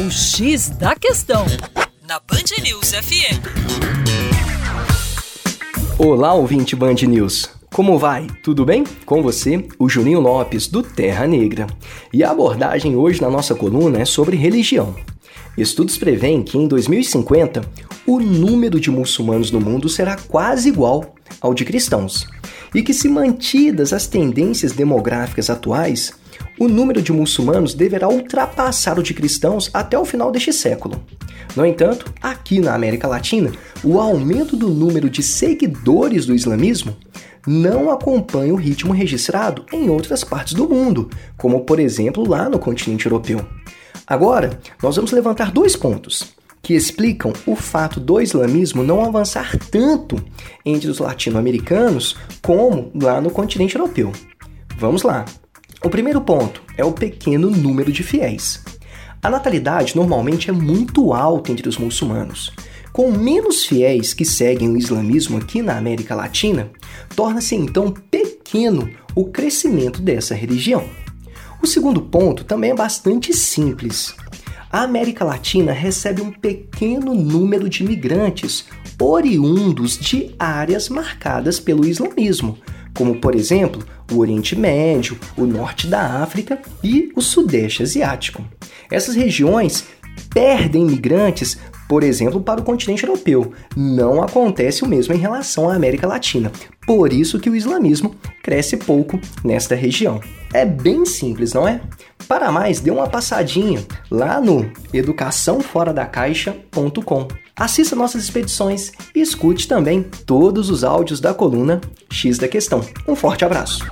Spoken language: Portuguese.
O X da Questão, na Band News FM. Olá, ouvinte Band News. Como vai? Tudo bem? Com você, o Juninho Lopes, do Terra Negra. E a abordagem hoje na nossa coluna é sobre religião. Estudos preveem que em 2050 o número de muçulmanos no mundo será quase igual ao de cristãos. E que, se mantidas as tendências demográficas atuais, o número de muçulmanos deverá ultrapassar o de cristãos até o final deste século. No entanto, aqui na América Latina, o aumento do número de seguidores do islamismo não acompanha o ritmo registrado em outras partes do mundo, como por exemplo lá no continente europeu. Agora, nós vamos levantar dois pontos que explicam o fato do islamismo não avançar tanto entre os latino-americanos como lá no continente europeu. Vamos lá. O primeiro ponto é o pequeno número de fiéis. A natalidade normalmente é muito alta entre os muçulmanos. Com menos fiéis que seguem o islamismo aqui na América Latina, torna-se então pequeno o crescimento dessa religião. O segundo ponto também é bastante simples. A América Latina recebe um pequeno número de imigrantes oriundos de áreas marcadas pelo islamismo, como por exemplo o Oriente Médio, o Norte da África e o Sudeste Asiático. Essas regiões perdem imigrantes, por exemplo, para o continente europeu. Não acontece o mesmo em relação à América Latina. Por isso que o islamismo cresce pouco nesta região. É bem simples, não é? Para mais, dê uma passadinha lá no educaçãoforadacaixa.com. Assista nossas expedições e escute também todos os áudios da coluna X da Questão. Um forte abraço!